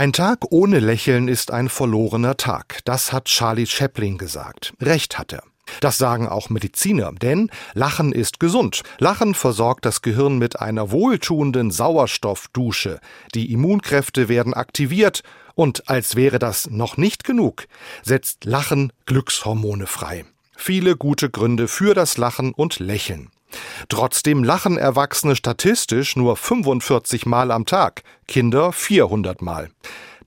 Ein Tag ohne Lächeln ist ein verlorener Tag. Das hat Charlie Chaplin gesagt. Recht hat er. Das sagen auch Mediziner, denn Lachen ist gesund. Lachen versorgt das Gehirn mit einer wohltuenden Sauerstoffdusche. Die Immunkräfte werden aktiviert und als wäre das noch nicht genug, setzt Lachen Glückshormone frei. Viele gute Gründe für das Lachen und Lächeln. Trotzdem lachen Erwachsene statistisch nur 45 Mal am Tag, Kinder 400 Mal.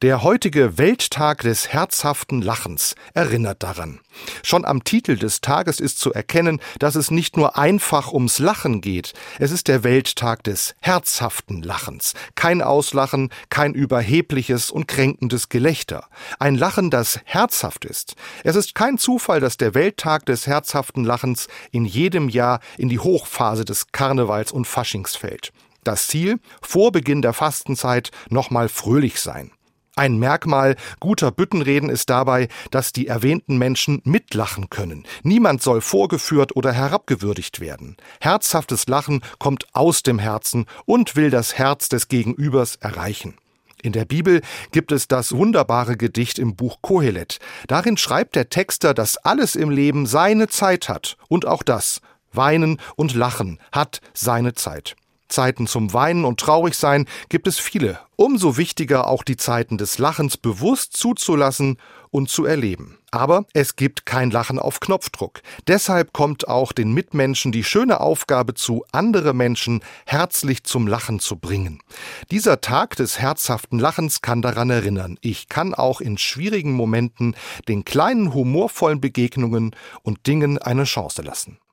Der heutige Welttag des herzhaften Lachens erinnert daran. Schon am Titel des Tages ist zu erkennen, dass es nicht nur einfach ums Lachen geht. Es ist der Welttag des herzhaften Lachens. Kein Auslachen, kein überhebliches und kränkendes Gelächter. Ein Lachen, das herzhaft ist. Es ist kein Zufall, dass der Welttag des herzhaften Lachens in jedem Jahr in die Hochphase des Karnevals und Faschings fällt. Das Ziel, vor Beginn der Fastenzeit nochmal fröhlich sein. Ein Merkmal guter Büttenreden ist dabei, dass die erwähnten Menschen mitlachen können. Niemand soll vorgeführt oder herabgewürdigt werden. Herzhaftes Lachen kommt aus dem Herzen und will das Herz des Gegenübers erreichen. In der Bibel gibt es das wunderbare Gedicht im Buch Kohelet. Darin schreibt der Texter, dass alles im Leben seine Zeit hat und auch das, Weinen und Lachen, hat seine Zeit. Zeiten zum Weinen und Traurigsein gibt es viele. Umso wichtiger auch die Zeiten des Lachens bewusst zuzulassen und zu erleben. Aber es gibt kein Lachen auf Knopfdruck. Deshalb kommt auch den Mitmenschen die schöne Aufgabe zu, andere Menschen herzlich zum Lachen zu bringen. Dieser Tag des herzhaften Lachens kann daran erinnern, ich kann auch in schwierigen Momenten den kleinen humorvollen Begegnungen und Dingen eine Chance lassen.